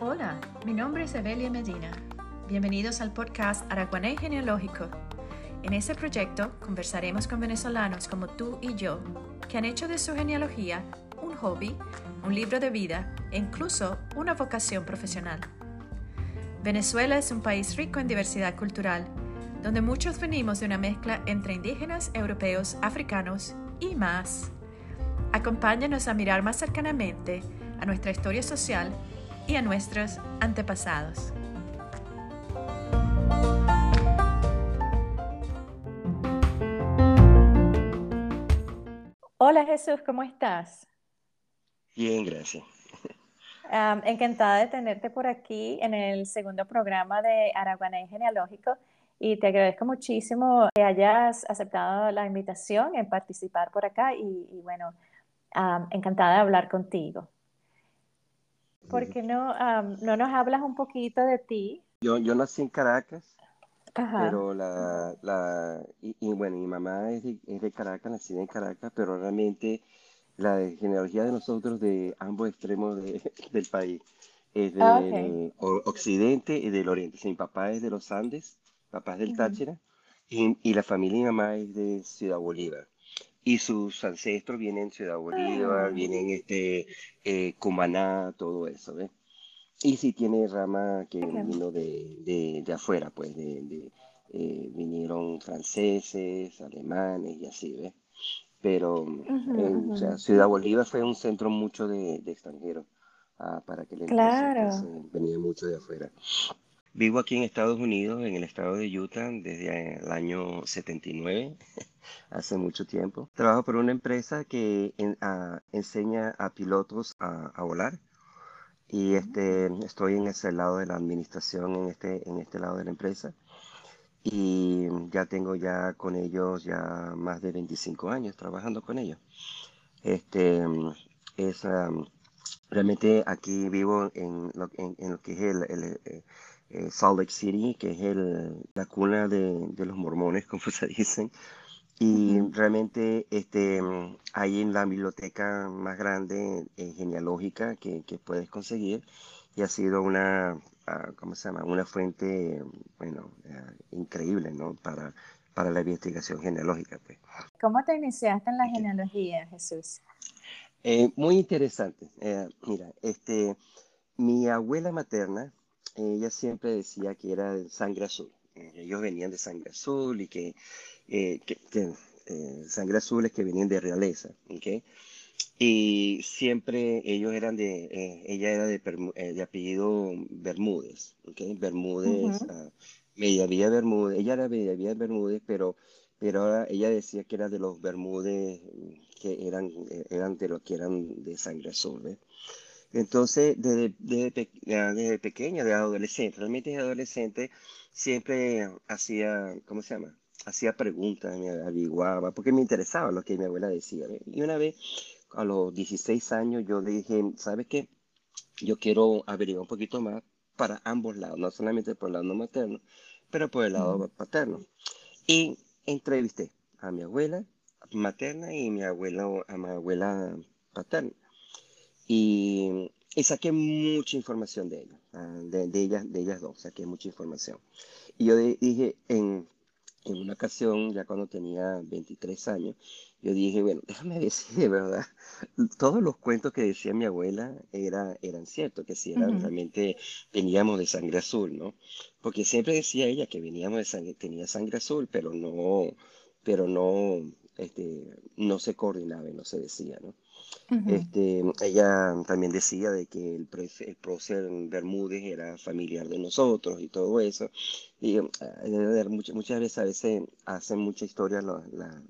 Hola, mi nombre es Evelia Medina. Bienvenidos al podcast Araguané Genealógico. En este proyecto conversaremos con venezolanos como tú y yo, que han hecho de su genealogía un hobby, un libro de vida e incluso una vocación profesional. Venezuela es un país rico en diversidad cultural, donde muchos venimos de una mezcla entre indígenas, europeos, africanos y más. Acompáñanos a mirar más cercanamente a nuestra historia social y a nuestros antepasados. Hola Jesús, ¿cómo estás? Bien, gracias. encantada de tenerte por aquí en el segundo programa de Araguané Genealógico y te agradezco muchísimo que hayas aceptado la invitación en participar por acá y, bueno, encantada de hablar contigo. ¿Por qué no, no nos hablas un poquito de ti? Yo, yo nací en Caracas, pero la, la y, bueno, mi mamá es de, es de Caracas, nacida en Caracas, pero realmente la genealogía de nosotros de ambos extremos del país es ah, del occidente y del oriente. mi papá es de los Andes, papá es del Táchira, y, y, la familia de mamá es de Ciudad Bolívar y sus ancestros vienen Ciudad Bolívar, ah. vienen este, eh, Cumaná, todo eso, ¿ves? Y sí tiene rama que vino de, de, afuera, pues, de, eh, vinieron franceses, alemanes y así, ¿ves? Pero eh, Ciudad Bolívar fue un centro mucho de, extranjeros, ah, para que le claro. venía mucho de afuera. Vivo aquí en Estados Unidos, en el estado de Utah, desde el año 79, hace mucho tiempo. Trabajo por una empresa que enseña a pilotos a, volar y este, estoy en ese lado de la administración, en este, en este lado de la empresa. Y ya tengo ya con ellos ya más de 25 años trabajando con ellos. Este, es, realmente aquí vivo en lo, en, lo que es el, el eh, eh, Salt Lake City, que es el, la cuna de, de, los mormones, como se dicen. Y realmente este, hay en la biblioteca más grande eh, genealógica que, que, puedes conseguir y ha sido una, uh, ¿cómo se llama? Una fuente, bueno, uh, increíble, ¿no? Para, para la investigación genealógica. Pues. ¿Cómo te iniciaste en la genealogía, Jesús? Eh, muy interesante. mira, este, mi abuela materna, ella siempre decía que era de sangre azul. Eh, ellos venían de sangre azul y que, eh, eh, sangre azul es que venían de realeza. ¿okay? Y siempre ellos eran de, ella era de, de, apellido Bermúdez. ¿okay? Bermúdez, uh Bermúdez, ella era Media Bermúdez, pero, pero ahora ella decía que era de los Bermúdez que eran, eran de los que eran de sangre azul. Entonces, desde, desde, desde, pequeña, de adolescente, realmente de adolescente, siempre hacía, ¿cómo se llama? Hacía preguntas, me averiguaba, porque me interesaba lo que mi abuela decía. Y una vez, a los 16 años, yo dije, ¿sabes qué? Yo quiero averiguar un poquito más para ambos lados, no solamente por el lado materno, pero por el lado paterno. Y entrevisté a mi abuela materna y mi abuela, a mi abuela paterna. Y, saqué mucha información de ellas, ah, de, de, ellas, de ellas dos, saqué mucha información. Y yo dije, en, en una ocasión, ya cuando tenía 23 años, yo dije, bueno, déjame decir de verdad, todos los cuentos que decía mi abuela era, eran ciertos, que si eran, realmente veníamos de sangre azul, ¿no? Porque siempre decía ella que veníamos de sangre, tenía sangre azul, pero no, pero no, este, no se coordinaba y no se decía, ¿no? Este, ella también decía de que el, el prócer Bermúdez era familiar de nosotros y todo eso. Y uh, muchas, muchas veces a veces hacen mucha historia, la, la,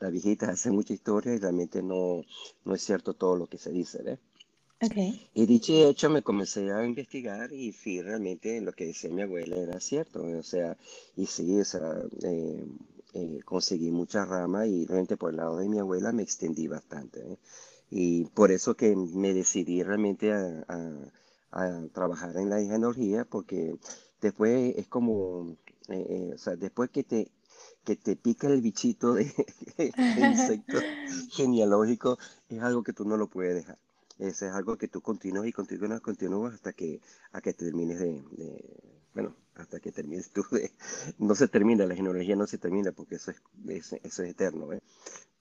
las viejitas hacen mucha historia y realmente no, no es cierto todo lo que se dice, ¿ves? Okay. Y dicho y hecho, me comencé a investigar y sí, realmente lo que decía mi abuela era cierto. O sea, y sí, o sea, eh, eh, conseguí muchas ramas y realmente por el lado de mi abuela me extendí bastante. ¿eh? Y por eso que me decidí realmente a, a, trabajar en la genealogía, porque después es como, eh, o sea, después que te, que te pica el bichito de, insecto genealógico es algo que tú no lo puedes dejar. Ese es algo que tú continúas y continúas, continúas hasta que, a que termines de, bueno, hasta que termines tú de, no se termina, la genealogía no se termina porque eso es, eso es eterno, ¿eh?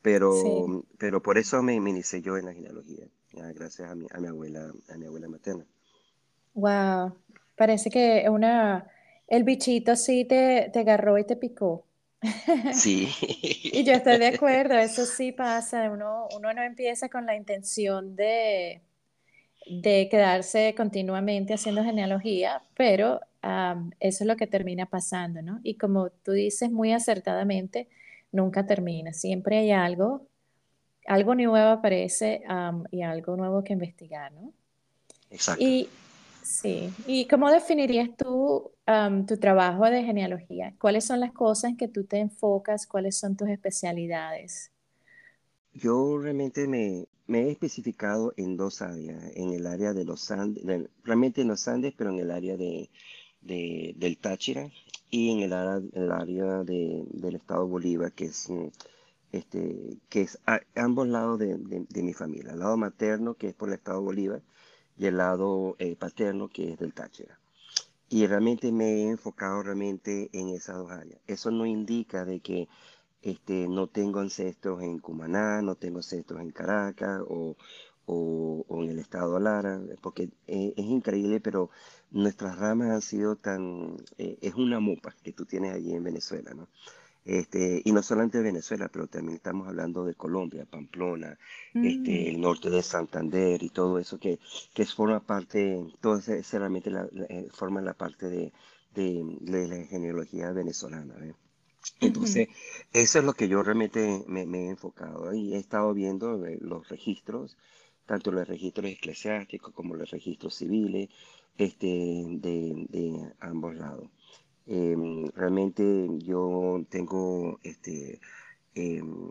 Pero, pero por eso me, me, inicié yo en la genealogía, gracias a mi, a mi abuela, a mi abuela materna. Wow, parece que una, el bichito sí te, te agarró y te picó. Sí. y yo estoy de acuerdo, eso sí pasa, uno, uno no empieza con la intención de, de quedarse continuamente haciendo genealogía, pero eso es lo que termina pasando, ¿no? Y como tú dices muy acertadamente, nunca termina, siempre hay algo, algo nuevo aparece y algo nuevo que investigar, ¿no? Exacto. Y sí, ¿y cómo definirías tú tu trabajo de genealogía? ¿Cuáles son las cosas en que tú te enfocas? ¿Cuáles son tus especialidades? Yo realmente me, me he especificado en dos áreas, en el área de los Andes, realmente en los Andes, pero en el área de, de, del Táchira y en el área, el área de, del estado Bolívar, que es, mm, este, que es a, ambos lados de, de, mi familia, el lado materno, que es por el estado Bolívar, y el lado eh, paterno, que es del Táchira. Y realmente me he enfocado realmente en esas dos áreas. Eso no indica de que este, no tengo ancestros en Cumaná, no tengo ancestros en Caracas o, o, en el estado Lara, porque es, increíble, pero nuestras ramas han sido tan, eh, es una mopa que tú tienes allí en Venezuela, ¿no? Este, y no solamente Venezuela, pero también estamos hablando de Colombia, Pamplona, este, mm. el norte de Santander y todo eso que, que forma parte, todo ese, realmente la, eh, forma la parte de, de, la genealogía venezolana. Entonces, eso es lo que yo realmente me, me, he enfocado y he estado viendo eh, los registros tanto los registros eclesiásticos como los registros civiles este, de, ambos lados. Em, realmente yo tengo este, em,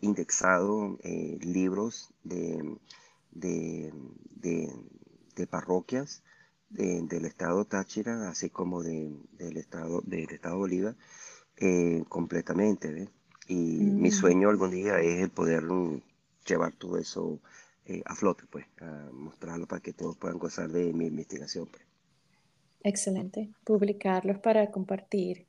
indexado eh, libros de, de, parroquias del estado Táchira, así como del estado del estado Bolívar, eh, completamente. Y mi mm. sueño algún día es el poder llevar todo eso eh, a flote, pues, a mostrarlo para que todos puedan gozar de mi investigación. Pues. Excelente. Publicarlos para compartir.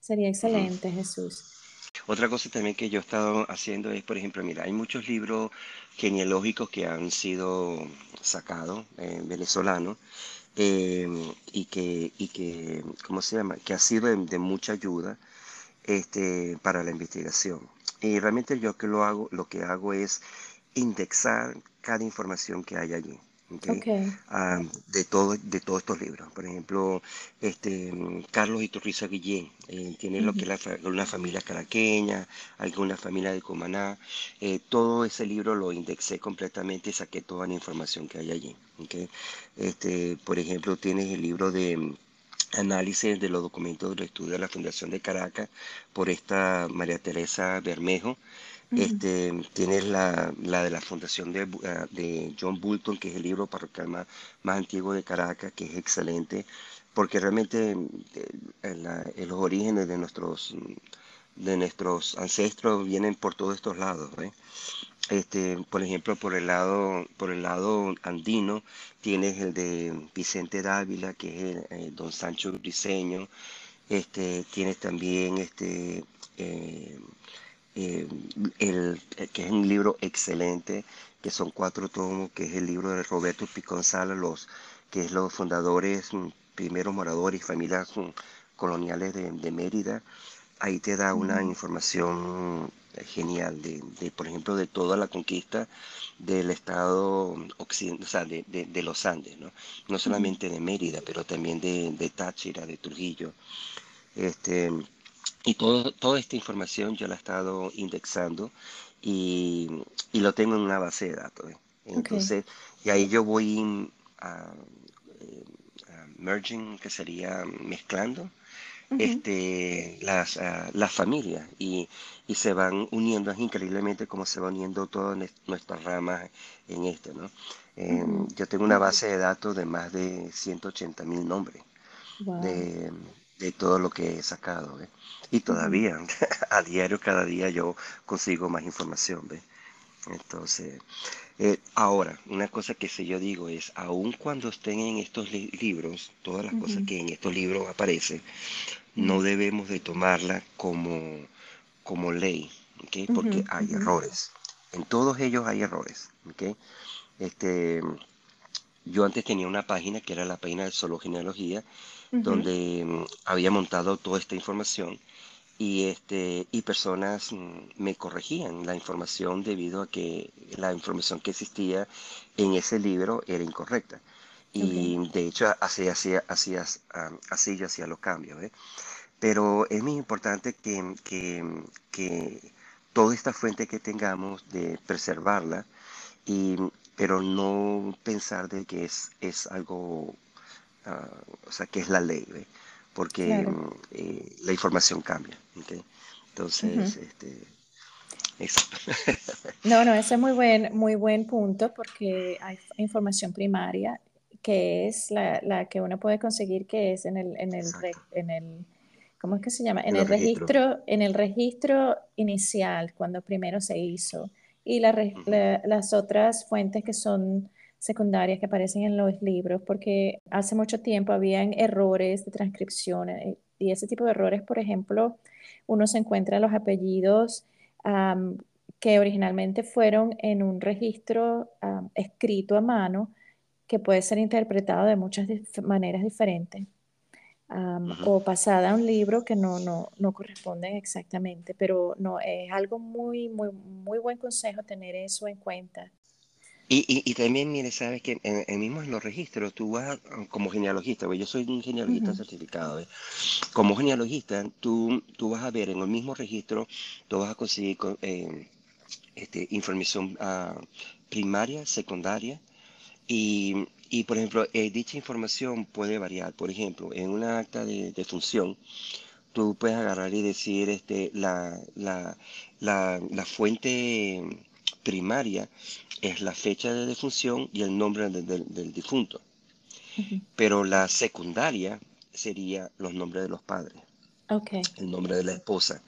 Sería excelente, Jesús. Otra cosa también que yo he estado haciendo es, por ejemplo, mira, hay muchos libros genealógicos que han sido sacados, eh, venezolanos, em, y que, y que, ¿cómo se llama? Que ha sido de, mucha ayuda este, para la investigación. Y realmente yo que lo hago, lo que hago es indexar cada información que hay allí. Ah, de, todo, de todos estos libros. Por ejemplo, este, Carlos Iturriza Guillén eh, tiene lo que es una familia caraqueña, alguna familia de Cumaná. Eh, todo ese libro lo indexé completamente y saqué toda la información que hay allí. Este, por ejemplo, tienes el libro de mm, análisis de los documentos del estudio de la Fundación de Caracas por esta María Teresa Bermejo. Este, tienes la, la, de la fundación de, ah, de, John Bulton, que es el libro parroquial más, más antiguo de Caracas, que es excelente, porque realmente eh, los orígenes de nuestros, de nuestros ancestros vienen por todos estos lados. Este, por ejemplo, por el lado, por el lado andino, tienes el de Vicente Dávila, que es eh, don Sancho Briceño. Este, tienes también este, eh, eh, el, eh, que es un libro excelente, que son cuatro tomos, que es el libro de Roberto Picón los, que es los fundadores, mm, primeros moradores y familias mm, coloniales de, Mérida. Ahí te da una información eh, genial de, por ejemplo, de toda la conquista del estado occidental, o sea, de, de, los Andes, ¿no? No solamente de Mérida, pero también de, Táchira, de Trujillo. Este, y todo, toda esta información yo la he estado indexando y, y lo tengo en una base de datos. ¿eh? Entonces, y ahí yo voy a, eh, merging, que sería mezclando, este, las, las familias y, y, se van uniendo, es increíblemente cómo se van uniendo todas nuestras ramas en esto, ¿no? Yo tengo una base de datos de más de 180 mil nombres de, de todo lo que he sacado. ¿ve? Y todavía, a diario, cada día yo consigo más información. ¿ve? Entonces, eh, ahora, una cosa que sí yo digo es, aun cuando estén en estos libros, todas las cosas que en estos libros aparecen, no debemos de tomarla como, como ley, ¿okay? porque hay errores. En todos ellos hay errores. ¿okay? Este, yo antes tenía una página que era la página de Solo Genealogía, donde mm, había montado toda esta información y, este, y personas mm, me corregían la información debido a que la información que existía en ese libro era incorrecta. Y de hecho así, así, así, así yo hacía los cambios. ¿eh? Pero es muy importante que, que, que, toda esta fuente que tengamos de preservarla, y, pero no pensar de que es, es algo, ah, o sea, que es la ley, porque eh, la información cambia. Entonces, este, eso. no, no, ese es muy buen, muy buen punto porque hay información primaria que es la, la que uno puede conseguir que es en el, en el, en el ¿cómo es que se llama? En, el registro, en el registro inicial, cuando primero se hizo, y las otras fuentes que son secundarias que aparecen en los libros, porque hace mucho tiempo habían errores de transcripción eh, y ese tipo de errores, por ejemplo, uno se encuentra los apellidos que originalmente fueron en un registro escrito a mano que puede ser interpretado de muchas maneras diferentes o pasada a un libro que no, no, no corresponden exactamente, pero no, es algo muy, muy, muy buen consejo tener eso en cuenta. Y, y, también, mire, sabes que en, mismo en los registros, tú vas como genealogista, yo soy un genealogista certificado, como genealogista, tú, tú vas a ver en el mismo registro, tú vas a conseguir eh, este, información uh, primaria, secundaria, y y, por ejemplo, eh, dicha información puede variar. Por ejemplo, en una acta de, función, tú puedes agarrar y decir este, la, la, la, fuente primaria es la fecha de defunción y el nombre del difunto. Pero la secundaria sería los nombres de los padres. Okay. El nombre de la esposa.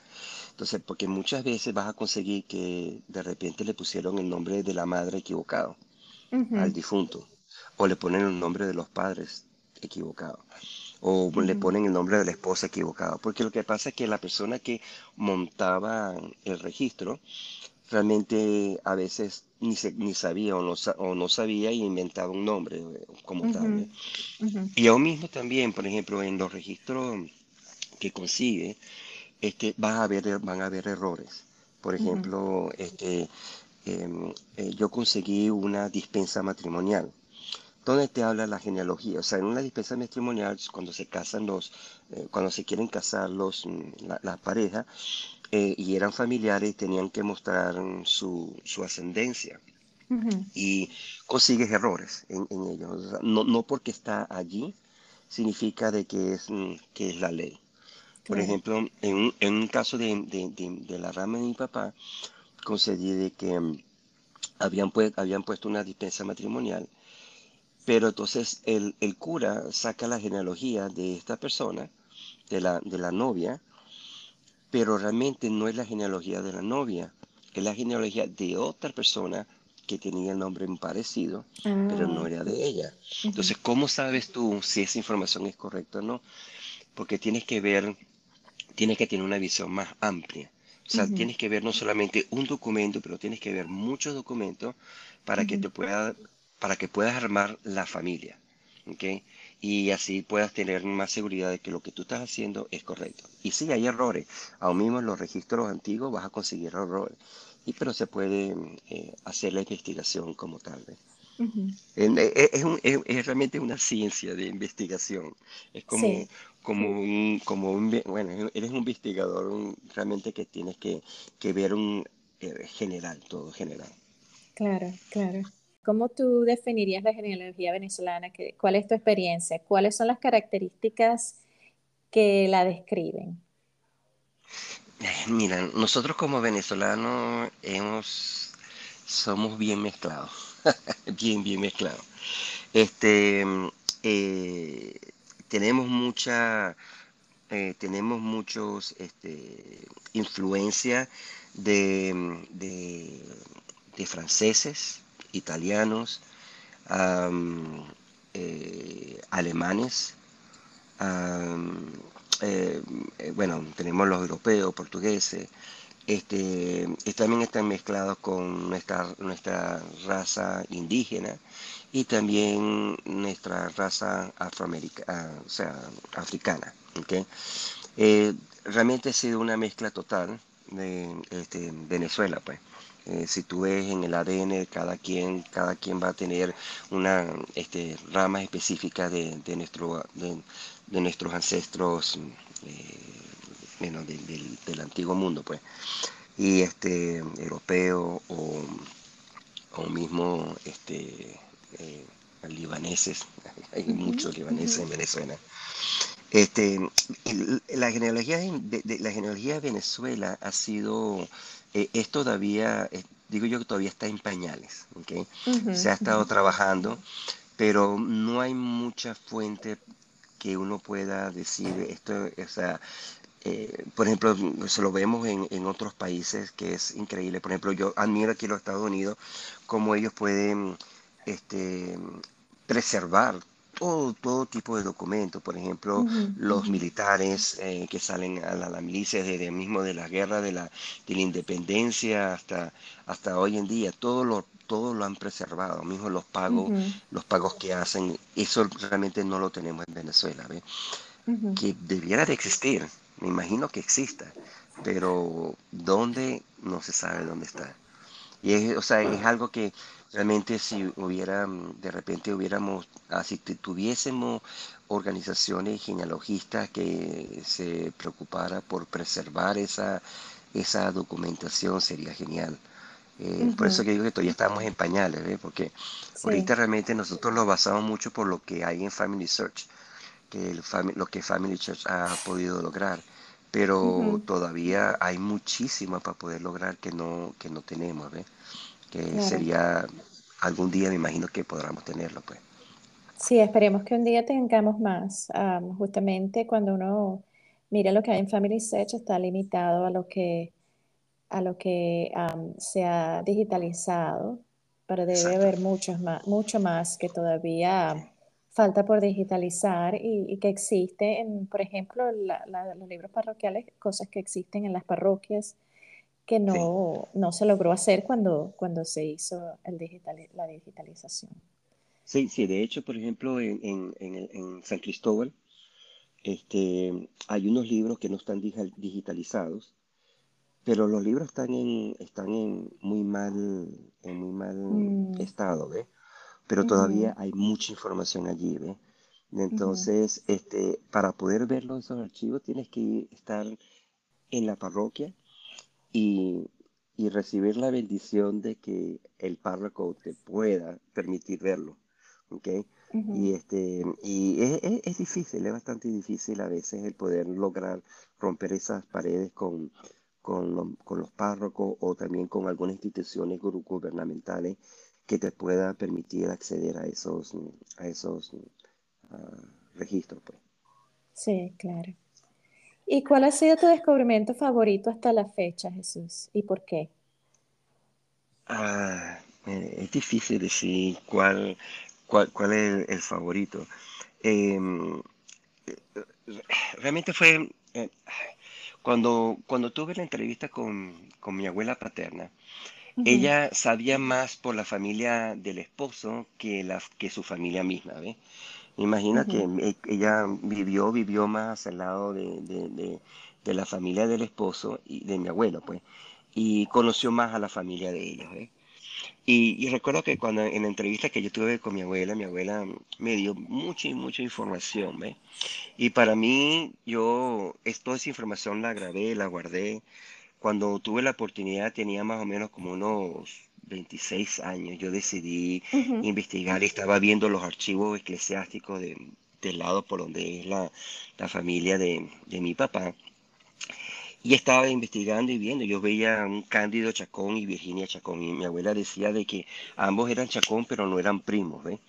Entonces, porque muchas veces vas a conseguir que de repente le pusieron el nombre de la madre equivocado al difunto o le ponen el nombre de los padres equivocado o le ponen el nombre de la esposa equivocado. Porque lo que pasa es que la persona que montaba el registro realmente a veces ni, ni sabía o no, o no sabía y inventaba un nombre eh, como tal. Y aún mismo también, por ejemplo, en los registros que consigue, este, a ver, van a haber errores. Por ejemplo, este, em, eh, yo conseguí una dispensa matrimonial donde te habla la genealogía. O sea, en una dispensa matrimonial, cuando se casan los, eh, cuando se quieren casar los, mm, la, la pareja eh, y eran familiares, tenían que mostrar su, su ascendencia. Y consigues errores en, en ellos. no, no porque está allí significa de que es, mm, que es la ley. Por ejemplo, en un, en un caso de, de, de, la rama de mi papá, concedí de que mm, habían, pues, habían puesto una dispensa matrimonial pero entonces el, cura saca la genealogía de esta persona, de la, de la novia, pero realmente no es la genealogía de la novia, es la genealogía de otra persona que tenía el nombre parecido, pero no ah. era de ella. Entonces, ¿cómo sabes tú si esa información es correcta o no? Porque tienes que ver, tienes que tener una visión más amplia. O sea, tienes que ver no solamente un documento, pero tienes que ver muchos documentos para que te pueda para que puedas armar la familia. ¿okay? Y así puedas tener más seguridad de que lo que tú estás haciendo es correcto. Y sí, hay errores. Aún mismo en los registros antiguos vas a conseguir errores. Y, pero se puede eh, hacer la investigación como tal. Eh, es, realmente una ciencia de investigación. Es como, como, un, como un, bueno, eres un investigador realmente que tienes que, que ver un eh, general, todo general. Claro, claro. ¿Cómo tú definirías la genealogía venezolana? ¿Cuál es tu experiencia? ¿Cuáles son las características que la describen? Mira, nosotros como venezolanos somos bien mezclados, bien, bien mezclados. Este, eh, tenemos mucha, eh, tenemos muchos este, influencia de, de, franceses, italianos, eh, alemanes, eh, bueno, tenemos los europeos, portugueses, este, también están mezclados con nuestra, nuestra raza indígena y también nuestra raza afroamericana, o sea, africana. Eh, realmente ha sido una mezcla total de este, Venezuela, pues. Eh, si tú ves en el ADN, cada quien, cada quien va a tener una este, rama específica de, nuestro, de, nuestros ancestros eh, del, antiguo mundo, pues. Y este, europeo o, o mismo este, eh, libaneses, hay muchos libaneses en Venezuela. Este, la genealogía de, la genealogía de Venezuela ha sido, eh, es todavía, digo yo que todavía está en pañales, Se ha estado trabajando, pero no hay mucha fuente que uno pueda decir esto, o sea, eh, por ejemplo, se lo vemos en, en, otros países que es increíble. Por ejemplo, yo admiro aquí en los Estados Unidos cómo ellos pueden este, preservar todo, todo tipo de documentos, por ejemplo, los militares eh, que salen a la, milicia desde mismo de la guerra de la, de la independencia hasta, hasta hoy en día, todo lo, todo lo han preservado, mismo los pagos, los pagos que hacen, eso realmente no lo tenemos en Venezuela, que debiera de existir, me imagino que exista, pero dónde no se sabe dónde está. Y es, o sea, es algo que realmente si hubiera, mm, de repente hubiéramos, así ah, tuviésemos organizaciones genealogistas que se preocupara por preservar esa, esa documentación, sería genial. Eh, por eso que digo que todavía estamos en pañales, ¿ve? porque ahorita realmente nosotros lo basamos mucho por lo que hay en Family Search, que el lo que Family Search ha podido lograr, pero todavía hay muchísimo para poder lograr que no, que no tenemos. ¿ve? Que sería algún día me imagino que podamos tenerlo pues. Sí, esperemos que un día tengamos más. justamente cuando uno mira lo que hay en Family Search está limitado a lo que a lo que se ha digitalizado, pero debe haber muchos más, mucho más que todavía falta por digitalizar y, que existe, en, por ejemplo, los libros parroquiales, cosas que existen en las parroquias, que no, no se logró hacer cuando, cuando se hizo el digital, la digitalización. Sí, sí, de hecho, por ejemplo, en, en, en, San Cristóbal este, hay unos libros que no están digitalizados, pero los libros están en, están en muy mal, en muy mal mm. estado, ¿ves? Pero todavía hay mucha información allí, ¿ves? Entonces, este, para poder verlo esos archivos tienes que estar en la parroquia y, recibir la bendición de que el párroco te pueda permitir verlo. ¿okay? Y, este, y es, difícil, es bastante difícil a veces el poder lograr romper esas paredes con, con, los párrocos o también con algunas instituciones gubernamentales que te puedan permitir acceder a esos, a esos ah, registros. Pues. Sí, claro. ¿Y cuál ha sido tu descubrimiento favorito hasta la fecha, Jesús? ¿Y por qué? Ah, es difícil decir cuál, cuál, cuál es el, favorito. Em, realmente fue eh, cuando, cuando tuve la entrevista con, con mi abuela paterna. Ella sabía más por la familia del esposo que, la, que su familia misma, ¿ves? Imagina que e, ella vivió, vivió más al lado de, la familia del esposo y de mi abuelo, pues, y conoció más a la familia de ellos. Y, recuerdo que cuando en la entrevista que yo tuve con mi abuela, mi abuela me dio mucha y mucha información, ¿ves? Y para mí, yo toda esa información la grabé, la guardé. Cuando tuve la oportunidad tenía más o menos como unos 26 años, yo decidí investigar, estaba viendo los archivos eclesiásticos del lado por donde es la, familia de, mi papá. y estaba investigando y viendo. Yo veía un Cándido Chacón y Virginia Chacón. Y mi abuela decía de que ambos eran Chacón, pero no eran primos, ¿ves?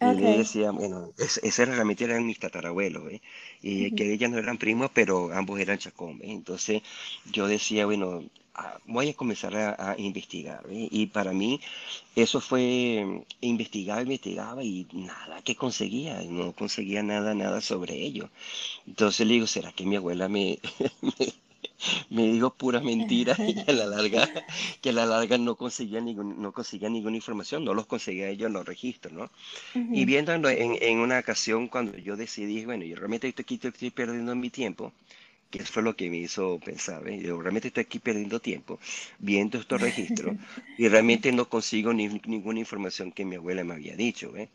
Y le decía, bueno, ese realmente eran mis tatarabuelos, ¿ves? Y que ellas no eran primos, pero ambos eran Chacón, ¿ves? Entonces yo decía, bueno, voy a comenzar a, investigar. ¿ves? Y para mí eso fue, investigaba, investigaba y nada que conseguía, no conseguía nada, nada sobre ello. Entonces le digo, ¿será que mi abuela me, me dijo pura mentira y a la larga, que a la larga no conseguía, ningún, no conseguía ninguna información, no los conseguía ellos en los registros, ¿no? Y viendo en, en, una ocasión cuando yo decidí, bueno, yo realmente estoy estoy perdiendo mi tiempo, que eso fue lo que me hizo pensar, ¿eh? yo realmente estoy aquí perdiendo tiempo viendo estos registros y realmente no consigo ni, ninguna información que mi abuela me había dicho, ¿eh?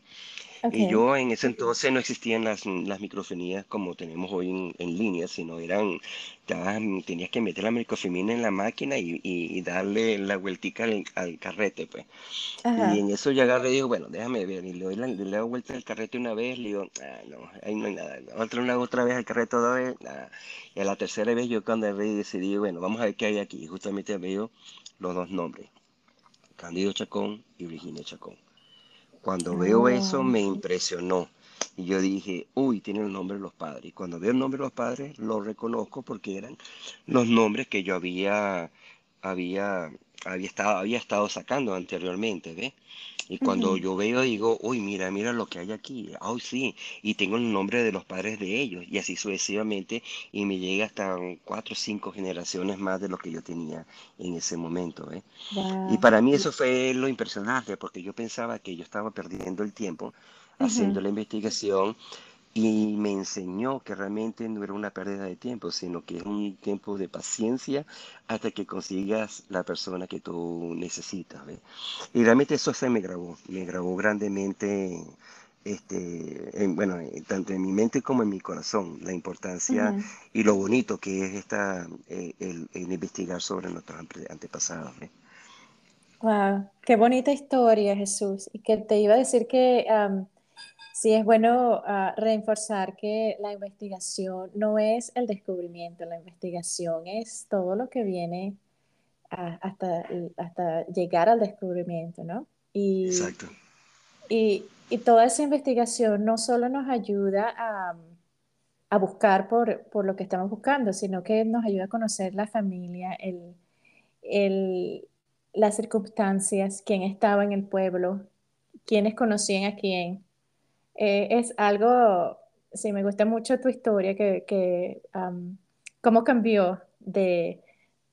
Y yo en ese entonces no existían las, las microfonías como tenemos hoy en, en línea, sino eran, tenías que meter la microfonía en la máquina y, y, darle la vueltica al, carrete, pues. Y en eso yo agarré y digo, bueno, déjame ver, y le doy la, le doy vuelta al carrete una vez, le digo, ah, no, ahí no hay nada, otra, una, otra vez al carrete otra vez. Y a la tercera vez yo cuando decidí, bueno, vamos a ver qué hay aquí, y justamente veo los dos nombres, Candido Chacón y Virginia Chacón. Cuando veo eso me impresionó. Y yo dije, uy, tiene el nombre de los padres. Y cuando veo el nombre de los padres, lo reconozco porque eran los nombres que yo había, había, había, estado, había estado sacando anteriormente, ¿ves? Y cuando yo veo, digo, uy, mira, mira lo que hay aquí. Ay, sí. Y tengo el nombre de los padres de ellos. Y así sucesivamente. Y me llega hasta cuatro o cinco generaciones más de lo que yo tenía en ese momento. ¿eh? Y para mí eso fue lo impresionante, porque yo pensaba que yo estaba perdiendo el tiempo haciendo la investigación y me enseñó que realmente no era una pérdida de tiempo, sino que es un tiempo de paciencia hasta que consigas la persona que tú necesitas. Y realmente eso se me grabó, me grabó grandemente, este, en, bueno, tanto en mi mente como en mi corazón, la importancia y lo bonito que es esta, eh, el, investigar sobre nuestros antepasados. Wow, qué bonita historia, Jesús. Y que te iba a decir que Sí, es bueno ah, reforzar que la investigación no es el descubrimiento, la investigación es todo lo que viene hasta, hasta llegar al descubrimiento, ¿no? Y, Exacto. Y, toda esa investigación no solo nos ayuda a, buscar por, por, lo que estamos buscando, sino que nos ayuda a conocer la familia, el, el, las circunstancias, quién estaba en el pueblo, quiénes conocían a quién eh, es algo, sí, me gusta mucho tu historia, que, que cómo cambió de,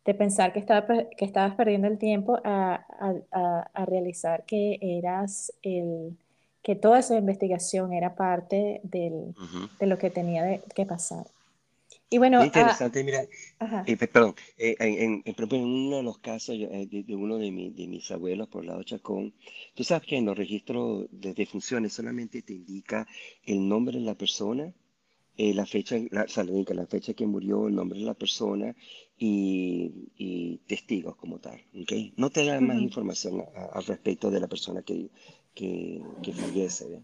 de pensar que, estaba, que estabas perdiendo el tiempo a, a, a, realizar que eras el, que toda esa investigación era parte del, de lo que tenía que pasar. Y bueno, ah, interesante, mira, eh, perdón, eh, en, uno de los casos eh, de, uno de, de, mis abuelos por lado Chacón, tú sabes que en los registros de defunciones solamente te indica el nombre de la persona, la fecha, la, la fecha que murió, el nombre de la persona y, testigos como tal, ¿okay? No te da más información al respecto de la persona que, que, que fallece,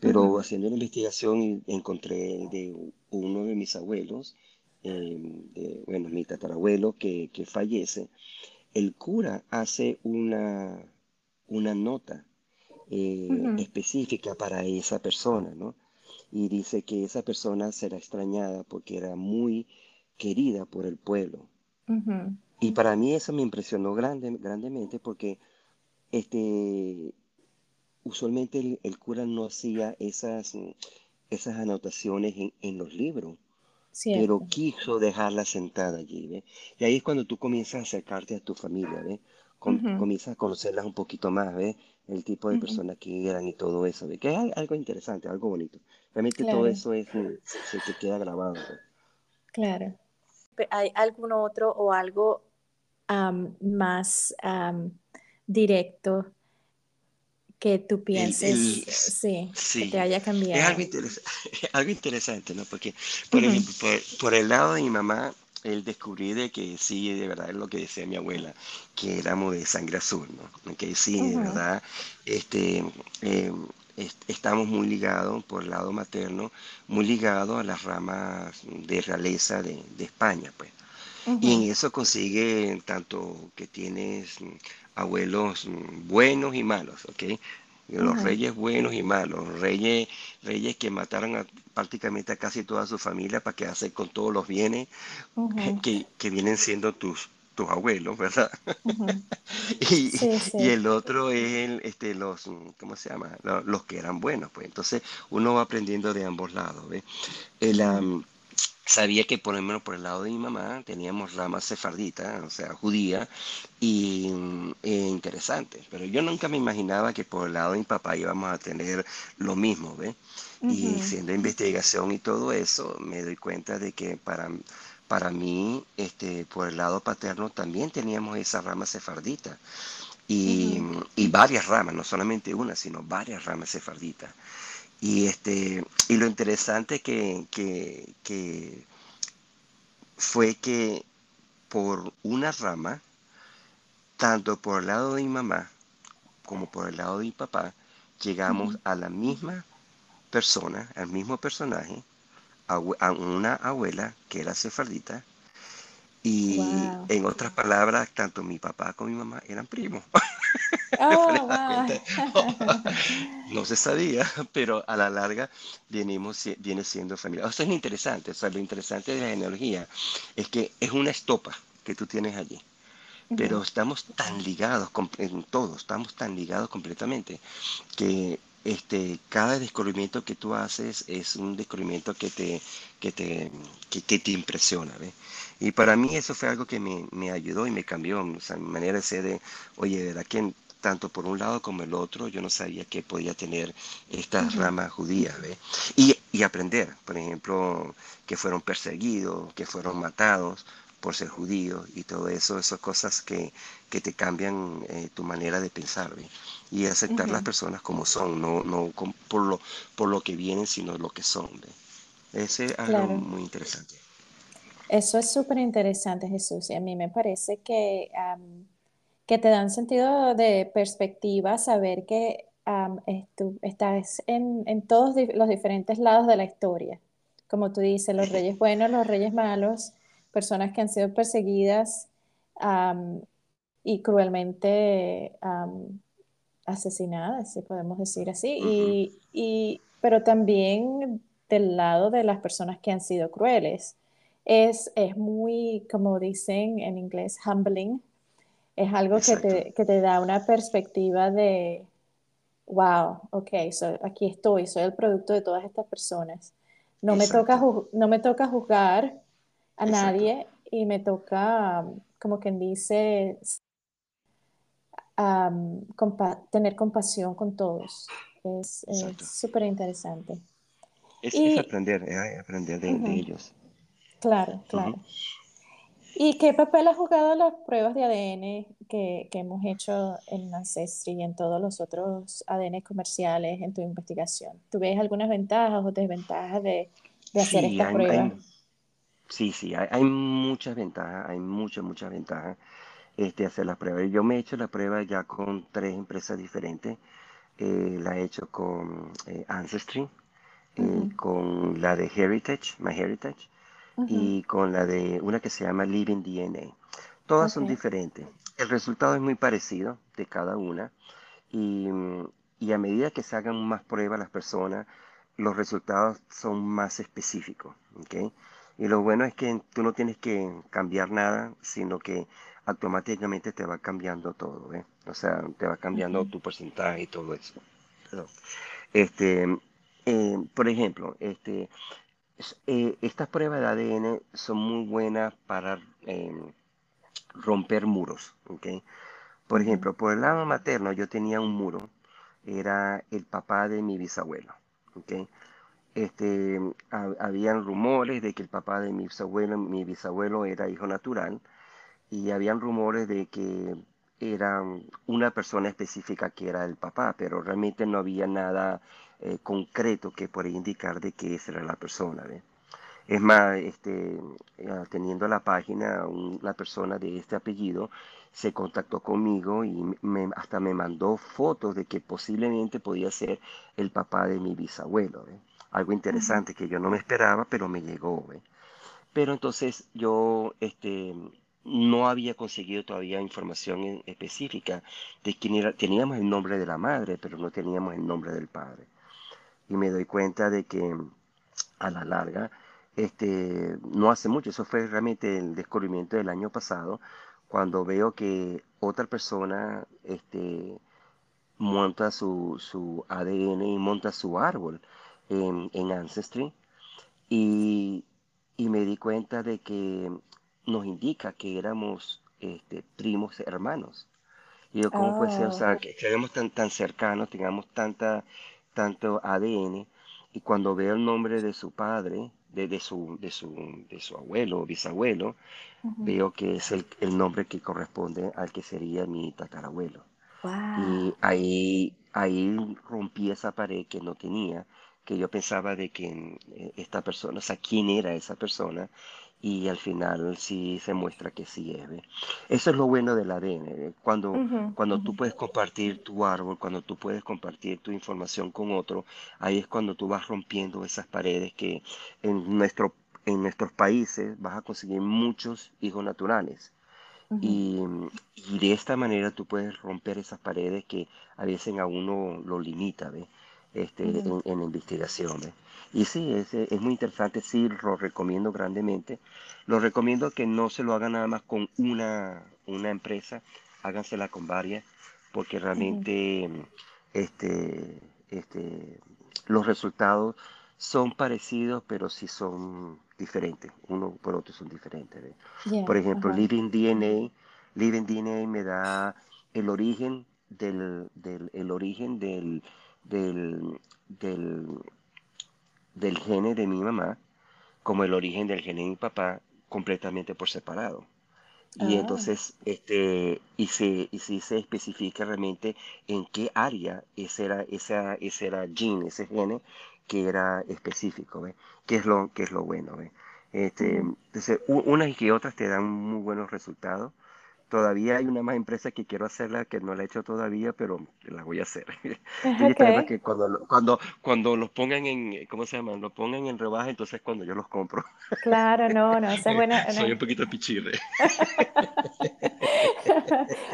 pero haciendo una investigación encontré de uno de mis abuelos, em, bueno, mi tatarabuelo que, que, fallece, el cura hace una, una nota eh, específica para esa persona, ¿no? Y dice que esa persona será extrañada porque era muy querida por el pueblo. Y para mí eso me impresionó grande, grandemente porque este, usualmente el, cura no hacía esas, esas anotaciones en, los libros, pero quiso dejarla sentada allí. Y ahí es cuando tú comienzas a acercarte a tu familia, ¿ves? comienzas a conocerlas un poquito más, ¿ves? el tipo de personas que eran y todo eso, que es algo interesante, algo bonito. Realmente todo eso es, se, te queda grabado. Claro. ¿Hay algún otro o algo más directo que tú pienses, sí, que te haya cambiado. Es algo, interesante, ¿no? Porque, por ejemplo, por, el lado de mi mamá, él descubrí de que sí, de verdad, es lo que decía mi abuela, que éramos de sangre azul, ¿no? Que sí, de verdad, este, eh, estamos muy ligados, por el lado materno, muy ligados a las ramas de realeza de, de España, pues. Y en eso consigue tanto que tienes mm, abuelos mm, buenos y malos, ¿ok? Los reyes buenos y malos, reyes, reyes que mataron a, prácticamente a casi toda su familia para quedarse con todos los bienes que, que, vienen siendo tus, tus abuelos, ¿verdad? y, y, el otro es el, este, los, ¿cómo se llama? Los, que eran buenos, pues. Entonces uno va aprendiendo de ambos lados, ¿ves? El, sabía que por lo menos por el lado de mi mamá teníamos ramas sefarditas, o sea, judía, y e interesantes. Pero yo nunca me imaginaba que por el lado de mi papá íbamos a tener lo mismo, ¿ves? Y siendo investigación y todo eso, me doy cuenta de que para para mí, este, por el lado paterno, también teníamos esa rama sefardita. Y, varias ramas, no solamente una, sino varias ramas sefarditas. Y, este, y lo interesante que, que, fue que por una rama, tanto por el lado de mi mamá como por el lado de mi papá, llegamos a la misma persona, al mismo personaje, a una abuela que era sefardita y en otras palabras, tanto mi papá como mi mamá eran primos. Oh, no se sabía, pero a la larga venimos, viene siendo familia. Eso es interesante, o sea, lo interesante de la genealogía es que es una estopa que tú tienes allí. Pero estamos tan ligados, en todos, estamos tan ligados completamente, que este, cada descubrimiento que tú haces es un descubrimiento que te, que te, que, te impresiona. Y para mí eso fue algo que me, me ayudó y me cambió, o sea, mi manera de ser de, oye, ¿verdad que tanto por un lado como el otro, yo no sabía que podía tener estas ramas judías, Y, y, aprender, por ejemplo, que fueron perseguidos, que fueron matados por ser judíos y todo eso, esas cosas que, que te cambian eh, tu manera de pensar, ¿ve? y aceptar las personas como son, no, no por, lo, por lo que vienen, sino lo que son. Ese es algo muy interesante. Eso es súper interesante, Jesús, y a mí me parece que, que te dan sentido de perspectiva saber que estás en, en, todos los diferentes lados de la historia. Como tú dices, los reyes buenos, los reyes malos, personas que han sido perseguidas y cruelmente asesinadas, si podemos decir así, y, pero también del lado de las personas que han sido crueles. Es, es muy, como dicen en inglés, humbling. Es algo que te, que te, da una perspectiva de, wow, ok, aquí estoy, soy el producto de todas estas personas. No, me toca, no me toca juzgar a nadie y me toca, como quien dice, tener compasión con todos. Es súper interesante. Es, aprender, aprender de, ellos. Claro, claro. ¿Y qué papel ha jugado las pruebas de ADN que, que, hemos hecho en Ancestry y en todos los otros ADN comerciales en tu investigación? ¿Tú ves algunas ventajas o desventajas de, de hacer esta prueba? sí, sí, hay, hay, muchas ventajas, hay muchas, muchas ventajas este, hacer las pruebas. Yo me he hecho la prueba ya con tres empresas diferentes. Eh, la he hecho con eh, Ancestry, eh, con la de Heritage, Y con la de una que se llama Living DNA. Todas son diferentes. El resultado es muy parecido de cada una. Y, y a medida que se hagan más pruebas las personas, los resultados son más específicos. ¿okay? Y lo bueno es que tú no tienes que cambiar nada, sino que automáticamente te va cambiando todo, ¿eh? O sea, te va cambiando tu porcentaje y todo eso. Este, eh, por ejemplo, este, eh, estas pruebas de ADN son muy buenas para em, romper muros. Por ejemplo, por el lado materno yo tenía un muro, era el papá de mi bisabuelo, ¿ok? Este, habían rumores de que el papá de mi bisabuelo, mi bisabuelo era hijo natural, y habían rumores de que era una persona específica que era el papá, pero realmente no había nada eh, concreto que podía indicar de que esa era la persona. Es más, este, eh, teniendo la página, la persona de este apellido se contactó conmigo y hasta me mandó fotos de que posiblemente podía ser el papá de mi bisabuelo. Algo interesante que yo no me esperaba, pero me llegó. Pero entonces yo este, no había conseguido todavía información específica de quién era. Teníamos el nombre de la madre, pero no teníamos el nombre del padre. Y me doy cuenta de que a la larga, este, no hace mucho, eso fue realmente el descubrimiento del año pasado, cuando veo que otra persona este, monta su, su ADN y monta su árbol en, en Ancestry. Y, y me di cuenta de que nos indica que éramos este, primos hermanos. Y yo, ¿cómo puede ser? O sea, oh. que seamos tan, tan cercanos, tengamos tanta, tanto ADN, y cuando veo el nombre de su padre, de, de, su, de, su, de su abuelo o bisabuelo, veo que es el, el, nombre que corresponde al que sería mi tatarabuelo. Y ahí, ahí rompí esa pared que no tenía, que yo pensaba de que eh, esta persona, o sea, quién era esa persona, y al final sí se muestra que sí es. Eso es lo bueno del ADN, cuando, cuando tú puedes compartir tu árbol, cuando tú puedes compartir tu información con otro, ahí es cuando tú vas rompiendo esas paredes que en, nuestro, en nuestros países vas a conseguir muchos hijos naturales. y, y, de esta manera tú puedes romper esas paredes que a veces a uno lo limita ¿ves? Este, en, en, investigación. ¿ves? Y sí, es, es, muy interesante, sí, lo recomiendo grandemente. Lo recomiendo que no se lo hagan nada más con una, una empresa, hágansela con varias, porque realmente este, este, los resultados son parecidos, pero sí son diferentes. Uno por otro son diferentes. por ejemplo, Living DNA, Living DNA me da el origen del, del el origen del, del, del del gene de mi mamá como el origen del gene de mi papá completamente por separado. Y ah. entonces, este, y se, y se especifica realmente en qué área ese era, esa, ese era gene, ese gene que era específico, ¿ve? ¿Qué es lo, qué es lo bueno, ¿ve? Este, entonces, unas y que otras te dan muy buenos resultados. Todavía hay una más empresa que quiero hacerla que no la he hecho todavía, pero la voy a hacer. Okay. que cuando, cuando, cuando los pongan en, ¿cómo se llama? Los pongan en rebaja, entonces cuando yo los compro. Claro, no, no, es buena. Soy un poquito pichirre.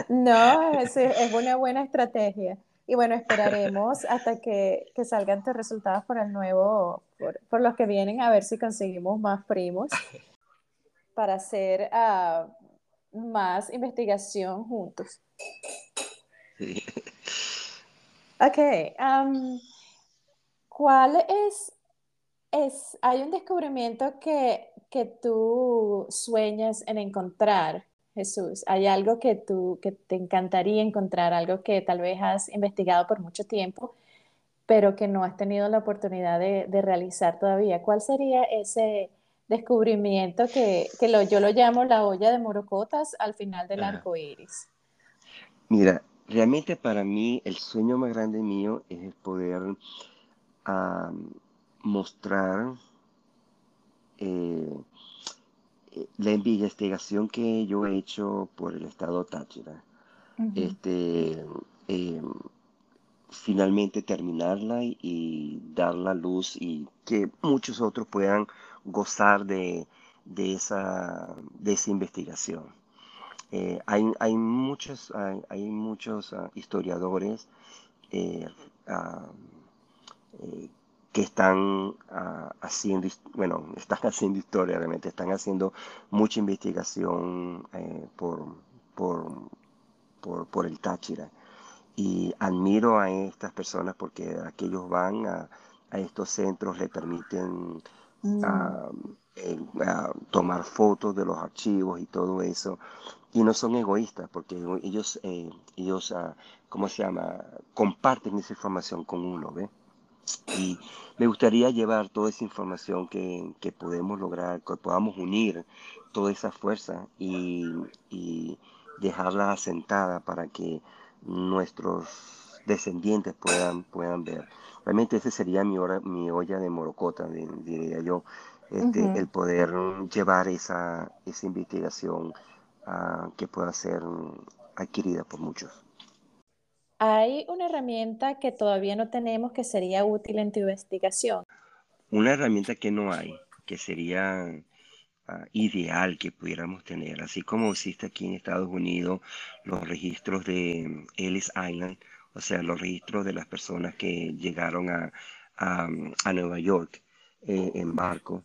no, es, es una buena estrategia. Y bueno, esperaremos hasta que, que, salgan tus resultados por el nuevo, por, por, los que vienen, a ver si conseguimos más primos para hacer uh, más investigación juntos. Sí. Ok. ¿Cuál es, es, hay un descubrimiento que, que tú sueñas en encontrar, Jesús? ¿Hay algo que, tú, que te encantaría encontrar, algo que tal vez has investigado por mucho tiempo, pero que no has tenido la oportunidad de, de realizar todavía? ¿Cuál sería ese descubrimiento que, que lo, yo lo llamo la olla de morocotas al final del arco iris. Mira, realmente para mí el sueño más grande mío es poder mostrar eh, la investigación que yo he hecho por el estado Táchira. este, em, finalmente terminarla y, y, dar la luz y que muchos otros puedan gozar de, de, esa, de esa investigación. Eh, hay, hay, muchos, hay, muchos uh, historiadores eh, uh, eh, que están uh, haciendo, bueno, están haciendo historia realmente, están haciendo mucha investigación por, por, por, por, el Táchira. Y admiro a estas personas porque aquellos van a, a estos centros, le permiten Mm. a, tomar fotos de los archivos y todo eso. Y no son egoístas porque ellos, eh, ellos uh, ¿cómo se llama? Comparten esa información con uno, ¿ve? Y me gustaría llevar toda esa información que, que podemos lograr, que podamos unir toda esa fuerza y, y dejarla asentada para que nuestros descendientes puedan, puedan ver. Realmente ese sería mi, hora, mi olla de morocota, diría yo, este, el poder llevar esa, esa investigación uh, que pueda ser adquirida por muchos. ¿Hay una herramienta que todavía no tenemos que sería útil en tu investigación? Una herramienta que no hay, que sería ah, ideal que pudiéramos tener, así como existe aquí en Estados Unidos los registros de Ellis Island, o sea, los registros de las personas que llegaron a, a, Nueva York eh, en barco,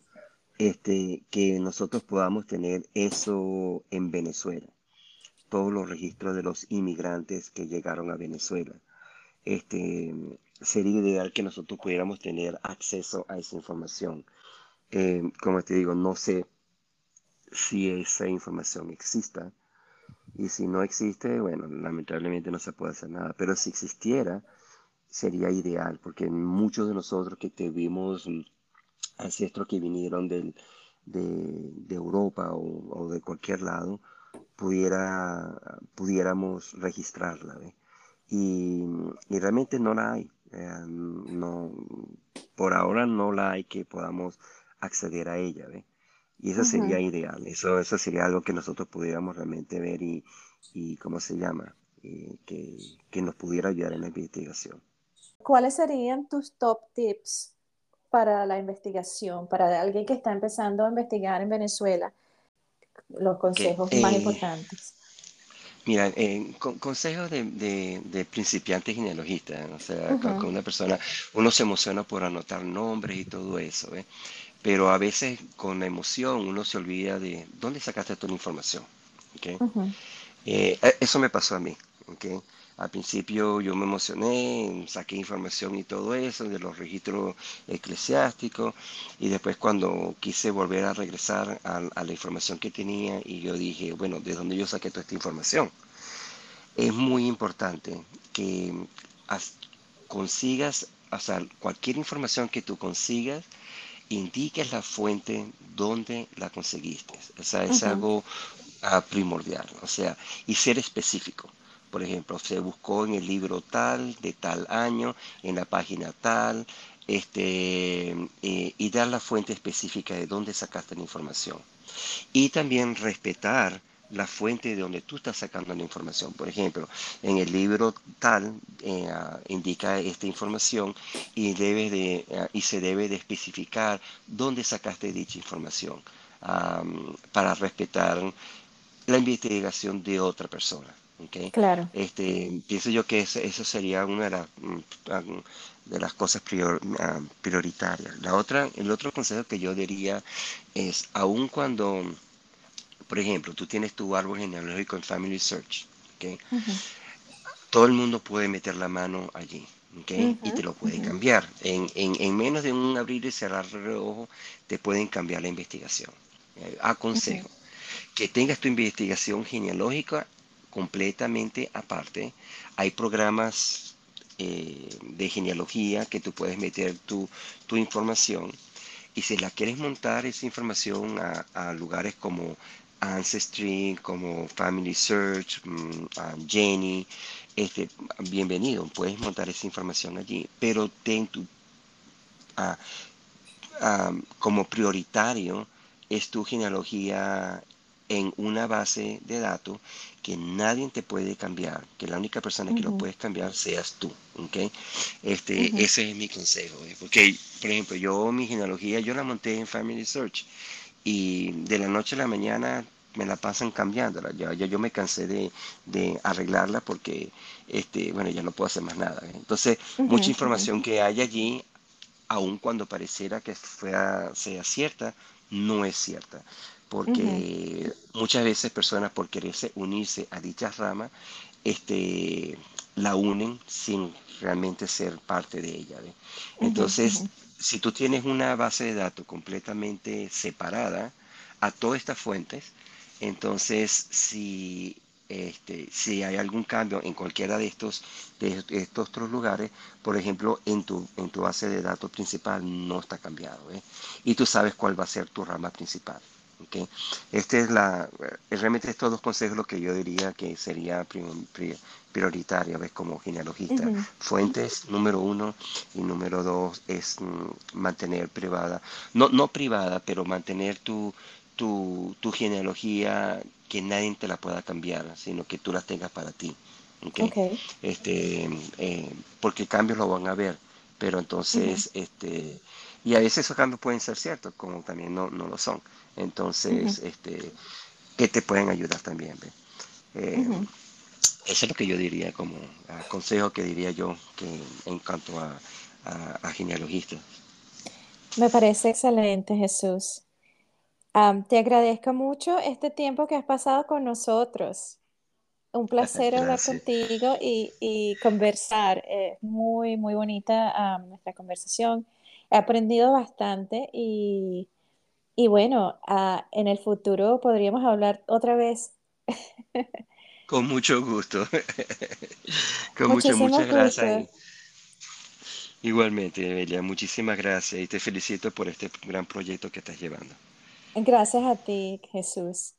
este, que nosotros podamos tener eso en Venezuela, todos los registros de los inmigrantes que llegaron a Venezuela. Este, sería ideal que nosotros pudiéramos tener acceso a esa información. Eh, como te digo, no sé si esa información exista. Y si no existe, bueno, lamentablemente no se puede hacer nada. Pero si existiera, sería ideal, porque muchos de nosotros que tuvimos ancestros que vinieron de, Europa o, de cualquier lado, pudiera, pudiéramos registrarla. Y, realmente no la hay. No, por ahora no la hay que podamos acceder a ella. Y eso sería ideal. Eso, eso sería algo que nosotros pudiéramos realmente ver y, y ¿cómo se llama? Eh, que, que nos pudiera ayudar en la investigación. ¿Cuáles serían tus top tips para la investigación, para alguien que está empezando a investigar en Venezuela? Los consejos más eh, importantes. Mira, eh, consejos de, de, principiantes genealogistas, o sea, con, una persona, uno se emociona por anotar nombres y todo eso, pero a veces con la emoción uno se olvida de dónde sacaste toda la información. ¿okay? Eh, e, eso me pasó a mí. ¿okay? Al principio yo me emocioné, saqué información y todo eso de los registros eclesiásticos y después cuando quise volver a regresar a, la información que tenía y yo dije, bueno, ¿de dónde yo saqué toda esta información? Es muy importante que consigas, o sea, cualquier información que tú consigas, indiques la fuente donde la conseguiste. O sea, es algo ah, primordial, o sea, y ser específico. Por ejemplo, se buscó en el libro tal, de tal año, en la página tal, este, eh, y dar la fuente específica de dónde sacaste la información. Y también respetar la fuente de donde tú estás sacando la información. Por ejemplo, en el libro tal eh, ah, indica esta información y, debe de, ah, y se debe de especificar dónde sacaste dicha información para respetar la investigación de otra persona. Claro. Este, pienso yo que eso, sería una de las, mm, de las cosas ah, prioritarias. La otra, el otro consejo que yo diría es, aun cuando, por ejemplo, tú tienes tu árbol genealógico en Family Search, todo el mundo puede meter la mano allí. y te lo puede cambiar. En, en, menos de un abrir y cerrar el ojo, te pueden cambiar la investigación. Eh, aconsejo que tengas tu investigación genealógica completamente aparte. Hay programas eh, de genealogía que tú puedes meter tu, información y si la quieres montar esa información a, lugares como Ancestry, como Family Search, mm, Jenny, este, bienvenido, puedes montar esa información allí, pero ten tu, como prioritario es tu genealogía en una base de datos que nadie te puede cambiar, que la única persona que lo puedes cambiar seas tú, ¿ok? Este, Ese es mi consejo, ¿eh? porque, por ejemplo, yo mi genealogía, yo la monté en Family Search y de la noche a la mañana me la pasan cambiándola, ya, ya yo me cansé de, de, arreglarla porque, este, bueno, ya no puedo hacer más nada. ¿eh? Entonces, mucha información que hay allí, aun cuando pareciera que sea cierta, no es cierta porque muchas veces personas por quererse unirse a dichas ramas, este, la unen sin realmente ser parte de ella. Entonces, si tú tienes una base de datos completamente separada a todas estas fuentes, entonces si, este, si hay algún cambio en cualquiera de estos, de estos otros lugares, por ejemplo, en tu, en tu base de datos principal no está cambiado. Y tú sabes cuál va a ser tu rama principal. Okay. Este es la, eh, realmente estos dos consejos lo que yo diría que sería prioritario, ¿ves? Como genealogista. Fuentes, número uno, y número dos es mm, mantener privada, no, no privada, pero mantener tu, tu, tu, genealogía que nadie te la pueda cambiar, sino que tú la tengas para ti. Okay. Este, eh, porque cambios lo van a ver, pero entonces, este y a veces esos cambios pueden ser ciertos, como también no, no lo son. Entonces, este, que te pueden ayudar también. Eh, eso es lo que yo diría como consejo que diría yo que en cuanto a, a, genealogistas. Me parece excelente, Jesús. te agradezco mucho este tiempo que has pasado con nosotros. Un placer hablar contigo y, conversar. Es muy, muy bonita nuestra conversación. He aprendido bastante y, bueno, ah, en el futuro podríamos hablar otra vez. Con mucho gusto. Con muchas, muchas gracias. Igualmente, Evelia, muchísimas gracias y te felicito por este gran proyecto que estás llevando. Gracias a ti, Jesús.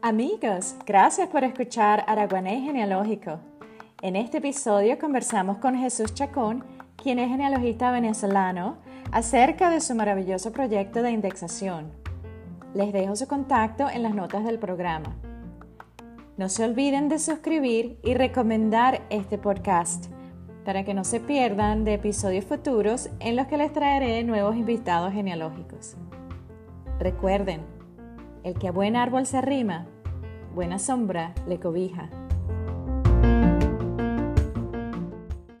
Amigos, gracias por escuchar Araguanés Genealógico. En este episodio conversamos con Jesús Chacón, quien es genealogista venezolano, acerca de su maravilloso proyecto de indexación. Les dejo su contacto en las notas del programa. No se olviden de suscribir y recomendar este podcast para que no se pierdan de episodios futuros en los que les traeré nuevos invitados genealógicos. Recuerden, el que a buen árbol se arrima, buena sombra le cobija.